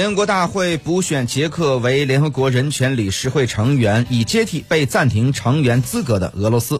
联合国大会补选捷克为联合国人权理事会成员，以接替被暂停成员资格的俄罗斯。